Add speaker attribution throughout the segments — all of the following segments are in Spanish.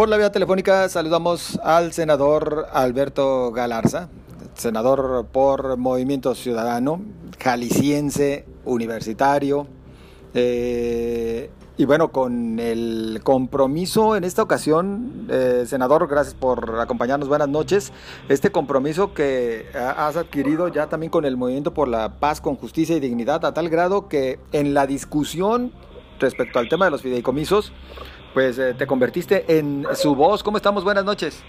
Speaker 1: Por la vía telefónica saludamos al senador Alberto Galarza, senador por Movimiento Ciudadano, jalisciense, universitario. Eh, y bueno, con el compromiso en esta ocasión, eh, senador, gracias por acompañarnos, buenas noches. Este compromiso que has adquirido ya también con el Movimiento por la Paz, con Justicia y Dignidad, a tal grado que en la discusión respecto al tema de los fideicomisos, pues eh, te convertiste en su voz. ¿Cómo estamos? Buenas noches.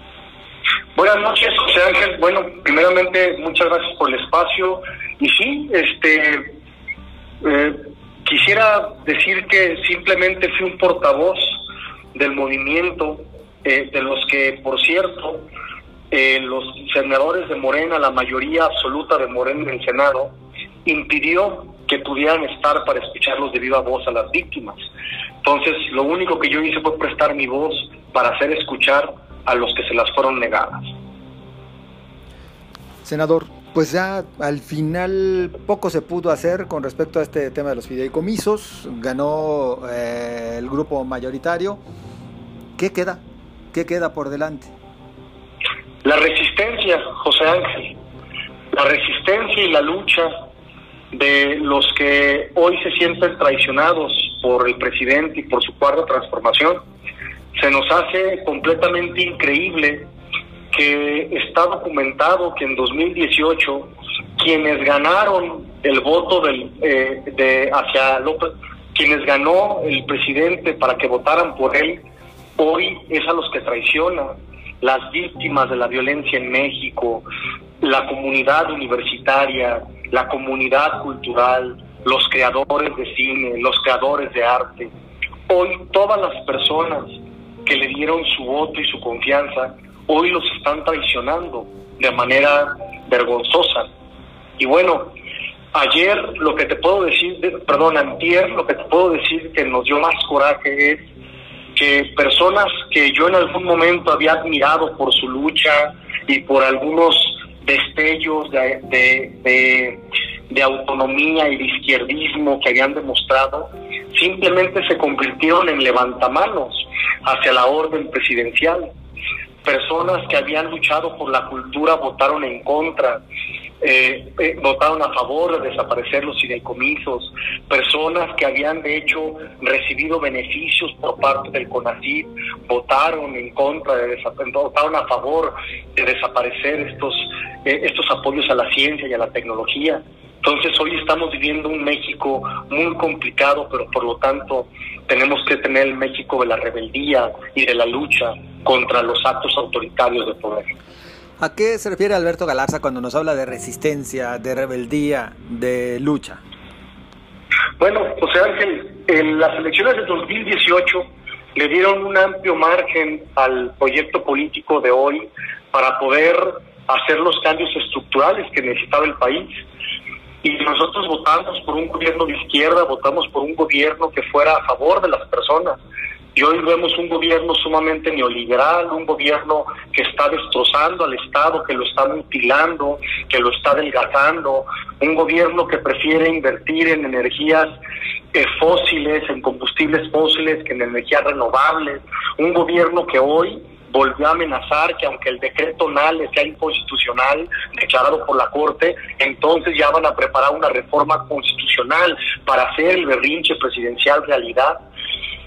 Speaker 2: Buenas noches, José Ángel. Bueno, primeramente, muchas gracias por el espacio. Y sí, este, eh, quisiera decir que simplemente fui un portavoz del movimiento, eh, de los que, por cierto, los senadores de Morena, la mayoría absoluta de Morena en el Senado, impidió que pudieran estar para escucharlos de viva voz a las víctimas. Entonces, lo único que yo hice fue prestar mi voz para hacer escuchar a los que se las fueron negadas.
Speaker 1: Senador, pues ya al final poco se pudo hacer con respecto a este tema de los fideicomisos. Ganó eh, el grupo mayoritario. ¿Qué queda? ¿Qué queda por delante?
Speaker 2: La resistencia, José Ángel. La resistencia y la lucha de los que hoy se sienten traicionados por el presidente y por su cuarta transformación, se nos hace completamente increíble que está documentado que en 2018 quienes ganaron el voto del, eh, de hacia López, quienes ganó el presidente para que votaran por él, hoy es a los que traicionan las víctimas de la violencia en México, la comunidad universitaria, la comunidad cultural, los creadores de cine, los creadores de arte. Hoy todas las personas que le dieron su voto y su confianza, hoy los están traicionando de manera vergonzosa. Y bueno, ayer lo que te puedo decir, perdón, antier lo que te puedo decir que nos dio más coraje es que personas que yo en algún momento había admirado por su lucha y por algunos destellos de, autonomía y de izquierdismo que habían demostrado, simplemente se convirtieron en levantamanos hacia la orden presidencial. Personas que habían luchado por la cultura votaron en contra, eh, eh, votaron a favor de desaparecer los fideicomisos, personas que habían de hecho recibido beneficios por parte del CONACYT votaron en contra, de votaron a favor de desaparecer estos, eh, estos apoyos a la ciencia y a la tecnología. Entonces hoy estamos viviendo un México muy complicado, pero por lo tanto tenemos que tener el México de la rebeldía y de la lucha contra los actos autoritarios de poder.
Speaker 1: ¿A qué se refiere Alberto Galarza cuando nos habla de resistencia, de rebeldía, de lucha?
Speaker 2: Bueno, José Ángel, en las elecciones de 2018 le dieron un amplio margen al proyecto político de hoy para poder hacer los cambios estructurales que necesitaba el país. Y nosotros votamos por un gobierno de izquierda, votamos por un gobierno que fuera a favor de las personas, y hoy vemos un gobierno sumamente neoliberal, un gobierno que está destrozando al Estado, que lo está mutilando, que lo está adelgazando, un gobierno que prefiere invertir en energías eh, fósiles, en combustibles fósiles, que en energías renovables, un gobierno que hoy volvió a amenazar que aunque el decreto NAL sea inconstitucional, declarado por la Corte, entonces ya van a preparar una reforma constitucional para hacer el berrinche presidencial realidad.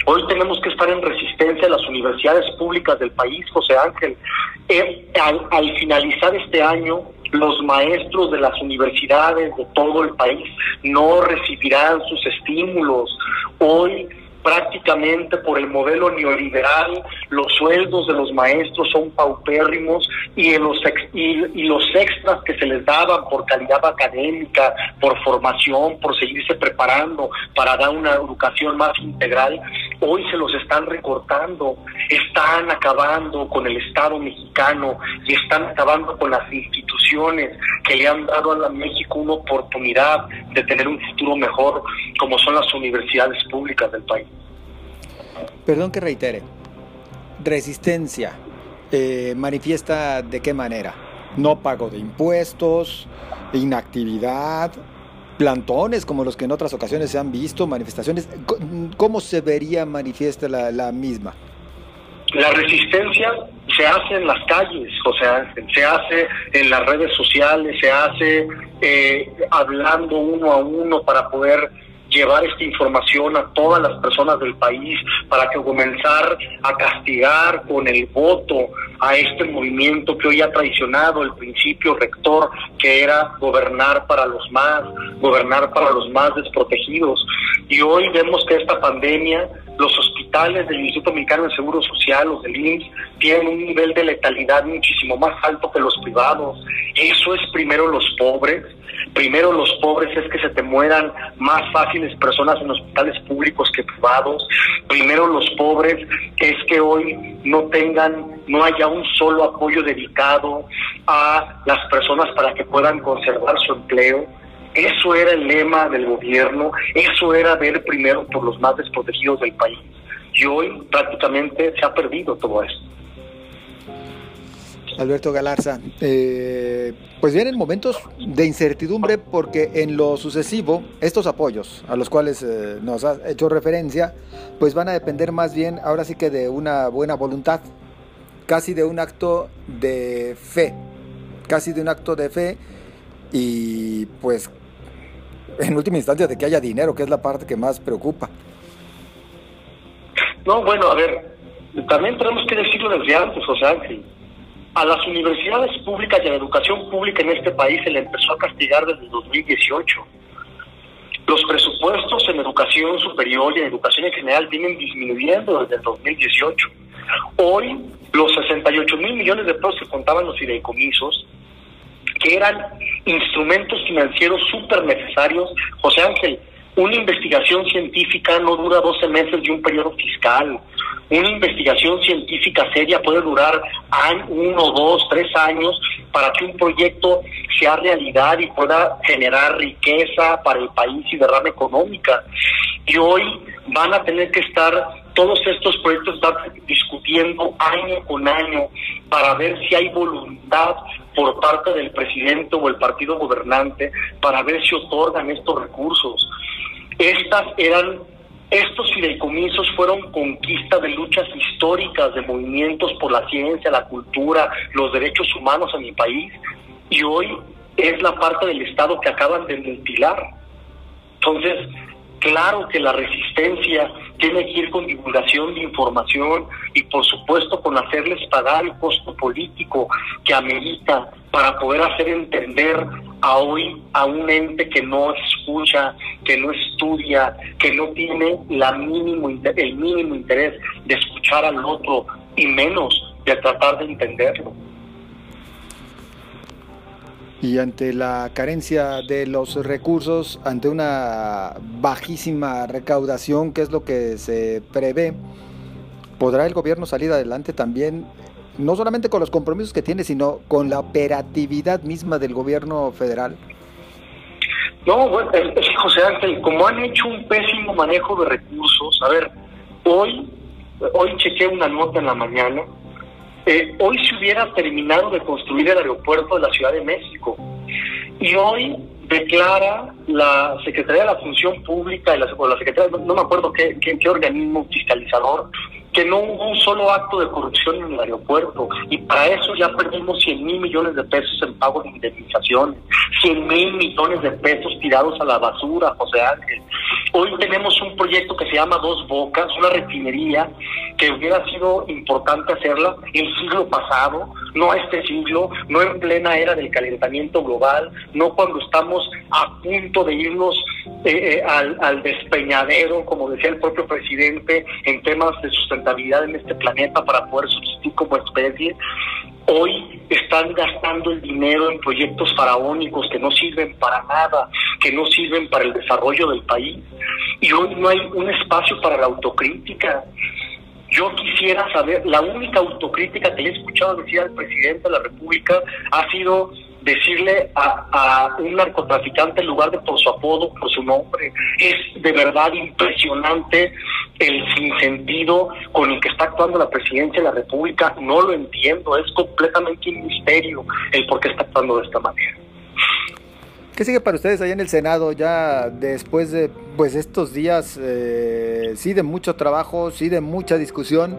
Speaker 2: Hoy tenemos que estar en resistencia a las universidades públicas del país, José Ángel. Eh, al, finalizar este año, los maestros de las universidades de todo el país no recibirán sus estímulos. Hoy prácticamente por el modelo neoliberal, los sueldos de los maestros son paupérrimos y, en los, y, los extras que se les daban por calidad académica, por formación, por seguirse preparando para dar una educación más integral, hoy se los están recortando, están acabando con el Estado mexicano y están acabando con las instituciones que le han dado a México una oportunidad de tener un futuro mejor, como son las universidades públicas del país.
Speaker 1: Perdón que reitere. Resistencia. Eh, ¿Manifiesta de qué manera? No pago de impuestos, inactividad, plantones como los que en otras ocasiones se han visto, manifestaciones. ¿Cómo se vería manifiesta la, la misma?
Speaker 2: la resistencia se hace en las calles, o sea, se hace en las redes sociales, se hace eh, hablando uno a uno para poder llevar esta información a todas las personas del país para que comenzar a castigar con el voto a este movimiento que hoy ha traicionado el principio rector que era gobernar para los más, gobernar para los más desprotegidos. Y hoy vemos que esta pandemia, los hospitales del Instituto Mexicano de Seguro Social, los del IMSS, tienen un nivel de letalidad muchísimo más alto que los privados. Eso es primero los pobres, primero los pobres es que se te mueran más fáciles personas en hospitales públicos que privados, primero los pobres es que hoy no tengan, no haya un solo apoyo dedicado a las personas para que puedan conservar su empleo. Eso era el lema del gobierno, eso era ver primero por los más desprotegidos del país. Y hoy prácticamente se ha perdido todo esto.
Speaker 1: Alberto Galarza, eh, pues vienen momentos de incertidumbre porque en lo sucesivo estos apoyos a los cuales eh, nos has hecho referencia, pues van a depender más bien ahora sí que de una buena voluntad, casi de un acto de fe, casi de un acto de fe y pues en última instancia de que haya dinero, que es la parte que más preocupa.
Speaker 2: No, bueno, a ver, también tenemos que decirlo desde antes, o a las universidades públicas y a la educación pública en este país se le empezó a castigar desde 2018. Los presupuestos en educación superior y en educación en general vienen disminuyendo desde el 2018. Hoy, los 68 mil millones de pesos que contaban los fideicomisos, que eran instrumentos financieros súper necesarios, José Ángel, una investigación científica no dura 12 meses de un periodo fiscal. Una investigación científica seria puede durar uno, dos, tres años para que un proyecto sea realidad y pueda generar riqueza para el país y derrama económica. Y hoy van a tener que estar todos estos proyectos discutiendo año con año para ver si hay voluntad por parte del presidente o el partido gobernante para ver si otorgan estos recursos. Estas eran estos fideicomisos fueron conquista de luchas históricas, de movimientos por la ciencia, la cultura, los derechos humanos en mi país, y hoy es la parte del Estado que acaban de mutilar. Entonces, claro que la resistencia tiene que ir con divulgación de información y por supuesto con hacerles pagar el costo político que amerita para poder hacer entender a hoy a un ente que no escucha, que no estudia, que no tiene la mínimo el mínimo interés de escuchar al otro y menos de tratar de entenderlo.
Speaker 1: Y ante la carencia de los recursos, ante una bajísima recaudación, que es lo que se prevé, ¿podrá el gobierno salir adelante también, no solamente con los compromisos que tiene, sino con la operatividad misma del gobierno federal?
Speaker 2: No, bueno, José Ángel, como han hecho un pésimo manejo de recursos, a ver, hoy, hoy chequé una nota en la mañana eh, hoy se hubiera terminado de construir el aeropuerto de la Ciudad de México. Y hoy declara la Secretaría de la Función Pública y la, o la Secretaría, no, me acuerdo qué, qué, organismo fiscalizador, que no hubo un solo acto de corrupción en el aeropuerto y para eso ya perdimos 100 mil millones de pesos en pago de indemnización, 100 mil millones de pesos tirados a la basura, José Ángel. Hoy tenemos un proyecto que se llama Dos Bocas, una refinería que hubiera sido importante hacerla el siglo pasado, no este siglo, no en plena era del calentamiento global, no cuando estamos a punto de irnos eh, eh, al, al, despeñadero, como decía el propio presidente, en temas de sustentabilidad en este planeta para poder subsistir como especie. Hoy están gastando el dinero en proyectos faraónicos que no sirven para nada, que no sirven para el desarrollo del país. Y hoy no hay un espacio para la autocrítica. Yo quisiera saber, la única autocrítica que le he escuchado decir al presidente de la República ha sido decirle a, un narcotraficante en lugar de por su apodo, por su nombre. Es de verdad impresionante el sinsentido con el que está actuando la presidencia de la República. No lo entiendo, es completamente un misterio el por qué está actuando de esta manera.
Speaker 1: ¿Qué sigue para ustedes allá en el Senado ya después de pues estos días, eh, sí de mucho trabajo, sí de mucha discusión?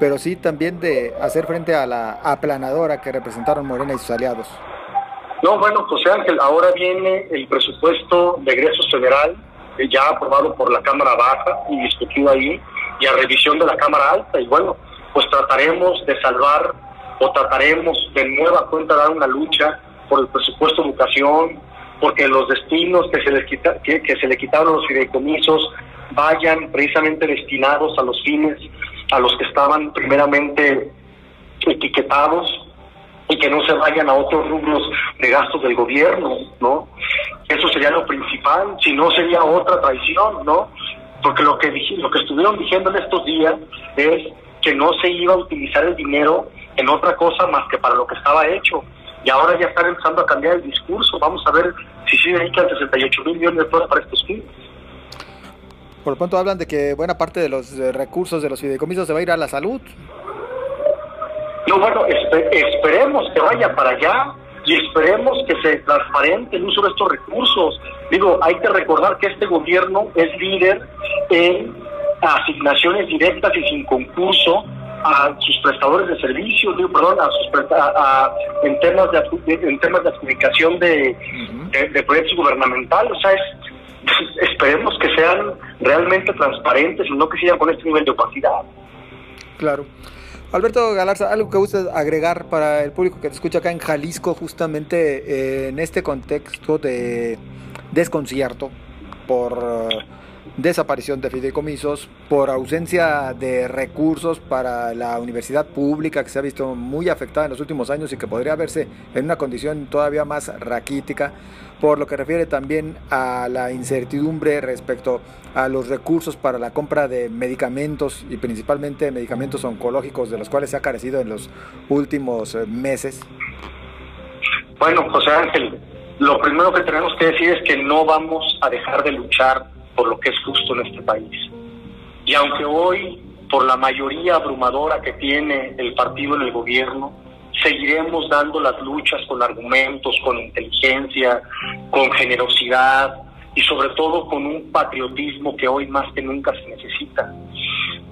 Speaker 1: pero sí también de hacer frente a la aplanadora que representaron Morena y sus aliados.
Speaker 2: No, bueno, José Ángel, ahora viene el presupuesto de egresos federal, eh, ya aprobado por la Cámara Baja y discutido ahí, y a revisión de la Cámara Alta, y bueno, pues trataremos de salvar o trataremos de nueva cuenta dar una lucha por el presupuesto de educación, porque los destinos que se les quita, que, se le quitaron los fideicomisos vayan precisamente destinados a los fines a los que estaban primeramente etiquetados y que no se vayan a otros rubros de gastos del gobierno, ¿no? Eso sería lo principal, si no sería otra traición, ¿no? Porque lo que lo que estuvieron diciendo en estos días es que no se iba a utilizar el dinero en otra cosa más que para lo que estaba hecho. Y ahora ya están empezando a cambiar el discurso. Vamos a ver si sí dedican 68 mil millones de dólares para estos fines.
Speaker 1: Por lo pronto hablan de que buena parte de los recursos de los fideicomisos se va a ir a la salud.
Speaker 2: No, bueno, esperemos que vaya para allá y esperemos que se transparente el uso de estos recursos. Digo, hay que recordar que este gobierno es líder en asignaciones directas y sin concurso a sus prestadores de servicios, digo, perdón, a sus a, en temas de en temas de adjudicación de, de, proyectos gubernamentales, o sea, esperemos que sean realmente transparentes y no que sigan con este nivel de opacidad.
Speaker 1: Claro. Alberto Galarza, algo que usted agregar para el público que te escucha acá en Jalisco, justamente eh, en este contexto de desconcierto por desaparición de fideicomisos, por ausencia de recursos para la universidad pública que se ha visto muy afectada en los últimos años y que podría verse en una condición todavía más raquítica, por lo que refiere también a la incertidumbre respecto a los recursos para la compra de medicamentos y principalmente medicamentos oncológicos de los cuales se ha carecido en los últimos eh, meses?
Speaker 2: Bueno, José Ángel, lo primero que tenemos que decir es que no vamos a dejar de luchar por lo que es justo en este país. Y aunque hoy, por la mayoría abrumadora que tiene el partido en el gobierno, seguiremos dando las luchas con argumentos, con inteligencia, con generosidad y sobre todo con un patriotismo que hoy más que nunca se necesita.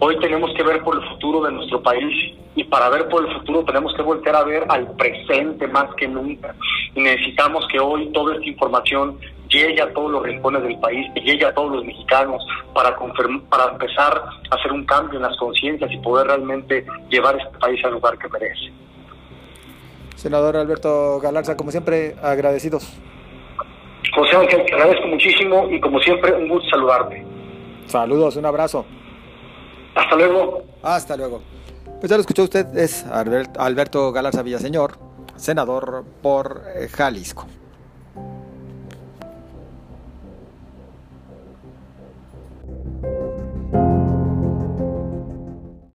Speaker 2: Hoy tenemos que ver por el futuro de nuestro país y para ver por el futuro tenemos que volver a ver al presente más que nunca. Y necesitamos que hoy toda esta información llegue a todos los rincones del país, que llegue a todos los mexicanos para, para empezar a hacer un cambio en las conciencias y poder realmente llevar este país al lugar que merece.
Speaker 1: Senador Alberto Galarza, como siempre, agradecidos.
Speaker 2: José Ángel, te agradezco muchísimo y como siempre, un gusto saludarte.
Speaker 1: Saludos, un abrazo.
Speaker 2: Hasta luego.
Speaker 1: Hasta luego. Pues ya lo escuchó usted, es Alberto Galarza Villaseñor, senador por eh, Jalisco.